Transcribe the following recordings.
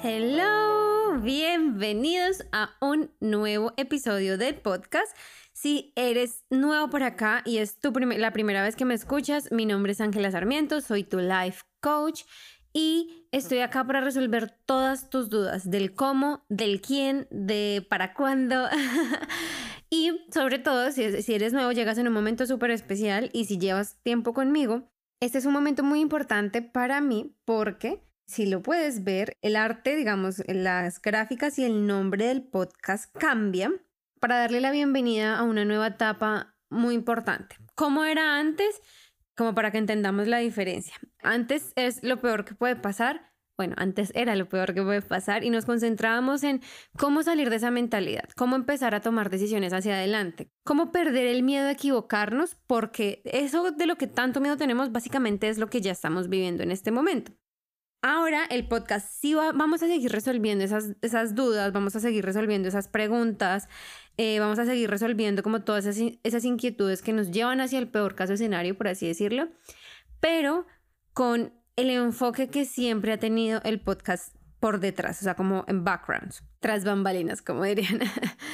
Hello, bienvenidos a un nuevo episodio del podcast. Si eres nuevo por acá y es tu la primera vez que me escuchas, mi nombre es Ángela Sarmiento, soy tu life coach y estoy acá para resolver todas tus dudas del cómo, del quién, de para cuándo. y sobre todo, si, si eres nuevo, llegas en un momento súper especial y si llevas tiempo conmigo, este es un momento muy importante para mí porque si lo puedes ver, el arte, digamos, las gráficas y el nombre del podcast cambian para darle la bienvenida a una nueva etapa muy importante. ¿Cómo era antes? Como para que entendamos la diferencia. Antes es lo peor que puede pasar. Bueno, antes era lo peor que puede pasar y nos concentrábamos en cómo salir de esa mentalidad, cómo empezar a tomar decisiones hacia adelante, cómo perder el miedo a equivocarnos, porque eso de lo que tanto miedo tenemos básicamente es lo que ya estamos viviendo en este momento. Ahora el podcast sí vamos a seguir resolviendo esas, esas dudas, vamos a seguir resolviendo esas preguntas, eh, vamos a seguir resolviendo como todas esas, esas inquietudes que nos llevan hacia el peor caso escenario, por así decirlo, pero con el enfoque que siempre ha tenido el podcast por detrás, o sea, como en backgrounds, tras bambalinas, como dirían.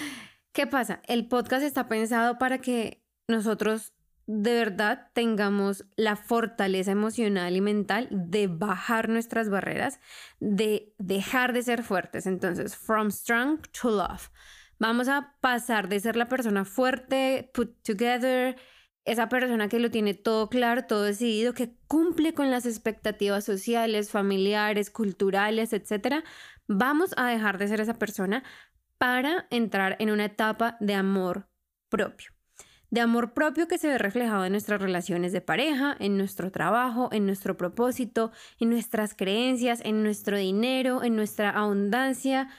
¿Qué pasa? El podcast está pensado para que nosotros de verdad tengamos la fortaleza emocional y mental de bajar nuestras barreras, de dejar de ser fuertes. Entonces, from strong to love. Vamos a pasar de ser la persona fuerte, put together, esa persona que lo tiene todo claro, todo decidido, que cumple con las expectativas sociales, familiares, culturales, etc. Vamos a dejar de ser esa persona para entrar en una etapa de amor propio de amor propio que se ve reflejado en nuestras relaciones de pareja, en nuestro trabajo, en nuestro propósito, en nuestras creencias, en nuestro dinero, en nuestra abundancia,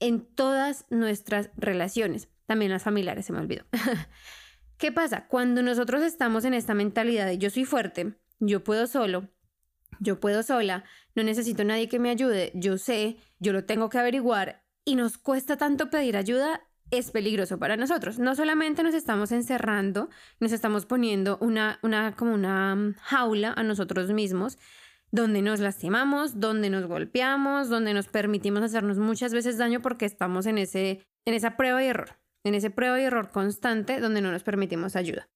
en todas nuestras relaciones, también las familiares, se me olvidó. ¿Qué pasa? Cuando nosotros estamos en esta mentalidad de yo soy fuerte, yo puedo solo, yo puedo sola, no necesito nadie que me ayude, yo sé, yo lo tengo que averiguar y nos cuesta tanto pedir ayuda, es peligroso para nosotros. No solamente nos estamos encerrando, nos estamos poniendo una, una, como una mm, jaula a nosotros mismos, donde nos lastimamos, donde nos golpeamos, donde nos permitimos hacernos muchas veces daño porque estamos en, ese, en esa prueba y error, en ese prueba y error constante donde no nos permitimos ayuda.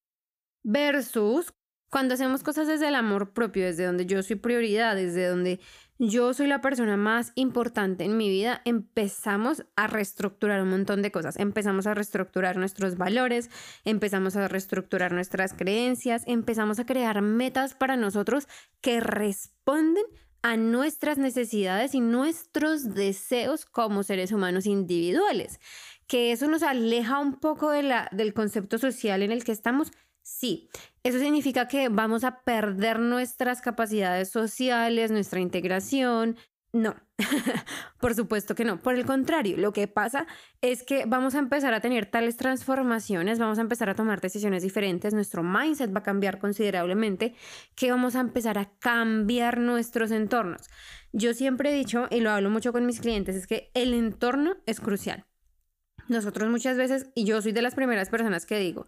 Versus cuando hacemos cosas desde el amor propio, desde donde yo soy prioridad, desde donde yo soy la persona más importante en mi vida, empezamos a reestructurar un montón de cosas. Empezamos a reestructurar nuestros valores, empezamos a reestructurar nuestras creencias, empezamos a crear metas para nosotros que responden a nuestras necesidades y nuestros deseos como seres humanos individuales. Que eso nos aleja un poco del concepto social en el que estamos Sí, eso significa que vamos a perder nuestras capacidades sociales, nuestra integración. No, por supuesto que no. Por el contrario, lo que pasa es que vamos a empezar a tener tales transformaciones, vamos a empezar a tomar decisiones diferentes, nuestro mindset va a cambiar considerablemente, que vamos a empezar a cambiar nuestros entornos. Yo siempre he dicho, y lo hablo mucho con mis clientes, es que el entorno es crucial. Nosotros muchas veces, y yo soy de las primeras personas que digo,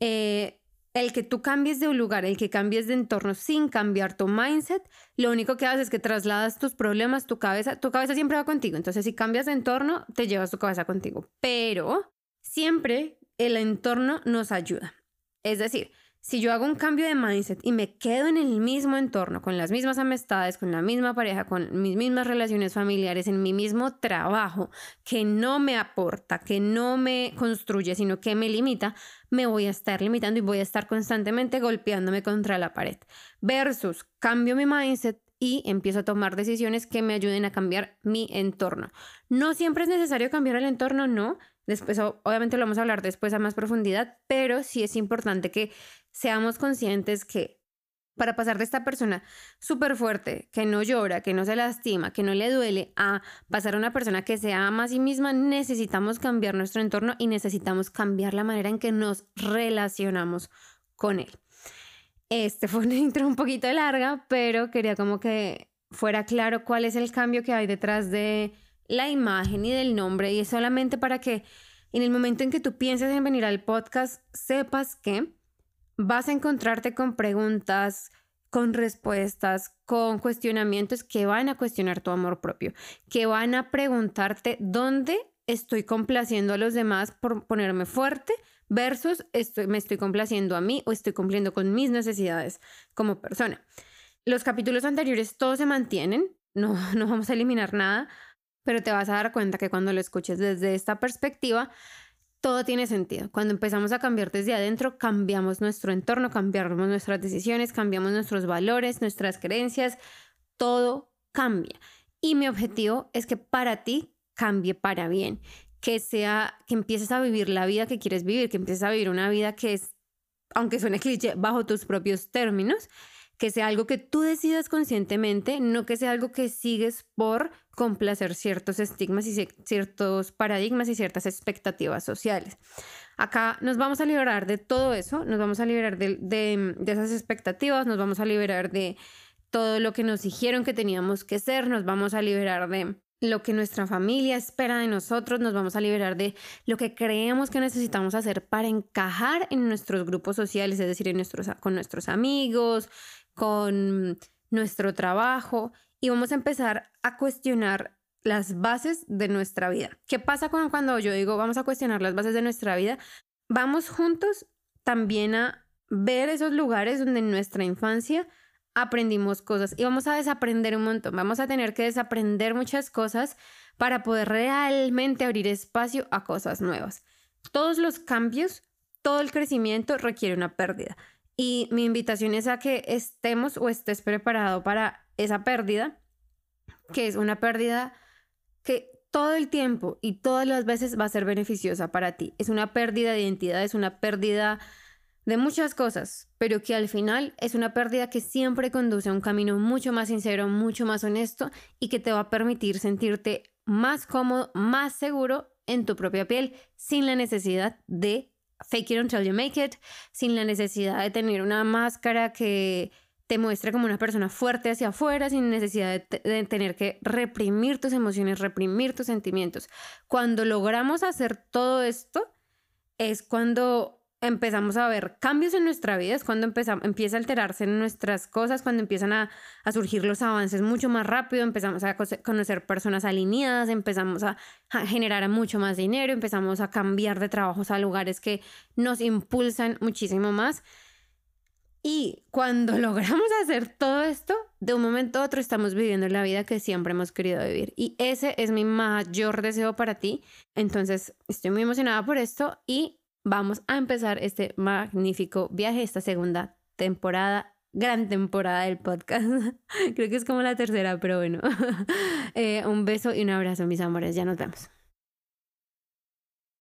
eh, el que tú cambies de un lugar, el que cambies de entorno sin cambiar tu mindset, lo único que haces es que trasladas tus problemas, tu cabeza, tu cabeza siempre va contigo. Entonces, si cambias de entorno, te llevas tu cabeza contigo. Pero siempre el entorno nos ayuda. Es decir, si yo hago un cambio de mindset y me quedo en el mismo entorno, con las mismas amistades, con la misma pareja, con mis mismas relaciones familiares, en mi mismo trabajo, que no me aporta, que no me construye, sino que me limita, me voy a estar limitando y voy a estar constantemente golpeándome contra la pared. Versus cambio mi mindset y empiezo a tomar decisiones que me ayuden a cambiar mi entorno. No siempre es necesario cambiar el entorno, no. Después, obviamente lo vamos a hablar después a más profundidad, pero sí es importante que seamos conscientes que para pasar de esta persona súper fuerte, que no llora, que no se lastima, que no le duele, a pasar a una persona que se ama a sí misma, necesitamos cambiar nuestro entorno y necesitamos cambiar la manera en que nos relacionamos con él. Este fue una intro un poquito larga, pero quería como que fuera claro cuál es el cambio que hay detrás de la imagen y del nombre y es solamente para que en el momento en que tú pienses en venir al podcast sepas que vas a encontrarte con preguntas, con respuestas, con cuestionamientos que van a cuestionar tu amor propio, que van a preguntarte dónde estoy complaciendo a los demás por ponerme fuerte versus estoy, me estoy complaciendo a mí o estoy cumpliendo con mis necesidades como persona. Los capítulos anteriores todos se mantienen, no, no vamos a eliminar nada, pero te vas a dar cuenta que cuando lo escuches desde esta perspectiva, todo tiene sentido. Cuando empezamos a cambiar desde adentro, cambiamos nuestro entorno, cambiamos nuestras decisiones, cambiamos nuestros valores, nuestras creencias, todo cambia. Y mi objetivo es que para ti cambie para bien, que sea, que empieces a vivir la vida que quieres vivir, que empieces a vivir una vida que es, aunque suene cliché, bajo tus propios términos, que sea algo que tú decidas conscientemente, no que sea algo que sigues por complacer ciertos estigmas y ciertos paradigmas y ciertas expectativas sociales. Acá nos vamos a liberar de todo eso, nos vamos a liberar de, de, esas expectativas, nos vamos a liberar de todo lo que nos dijeron que teníamos que ser, nos vamos a liberar de lo que nuestra familia espera de nosotros, nos vamos a liberar de lo que creemos que necesitamos hacer para encajar en nuestros grupos sociales, es decir, en nuestros, con nuestros amigos, con nuestro trabajo y vamos a empezar a cuestionar las bases de nuestra vida. ¿Qué pasa cuando yo digo vamos a cuestionar las bases de nuestra vida? Vamos juntos también a ver esos lugares donde en nuestra infancia aprendimos cosas y vamos a desaprender un montón. Vamos a tener que desaprender muchas cosas para poder realmente abrir espacio a cosas nuevas. Todos los cambios, todo el crecimiento requiere una pérdida. Y mi invitación es a que estemos o estés preparado para esa pérdida, que es una pérdida que todo el tiempo y todas las veces va a ser beneficiosa para ti. Es una pérdida de identidad, es una pérdida de muchas cosas, pero que al final es una pérdida que siempre conduce a un camino mucho más sincero, mucho más honesto y que te va a permitir sentirte más cómodo, más seguro en tu propia piel sin la necesidad de fake it until you make it, sin la necesidad de tener una máscara que te muestre como una persona fuerte hacia afuera, sin necesidad de, tener que reprimir tus emociones, reprimir tus sentimientos. Cuando logramos hacer todo esto, es cuando empezamos a ver cambios en nuestra vida, es cuando empieza, empieza a alterarse nuestras cosas, cuando empiezan a, a, surgir los avances mucho más rápido, empezamos a conocer personas alineadas, empezamos a, generar mucho más dinero, empezamos a cambiar de trabajos a lugares que nos impulsan muchísimo más. Y cuando logramos hacer todo esto, de un momento a otro estamos viviendo la vida que siempre hemos querido vivir. Y ese es mi mayor deseo para ti. Entonces, estoy muy emocionada por esto y vamos a empezar este magnífico viaje, esta segunda temporada, gran temporada del podcast. Creo que es como la tercera, pero bueno. Eh, un beso y un abrazo, mis amores. Ya nos vemos.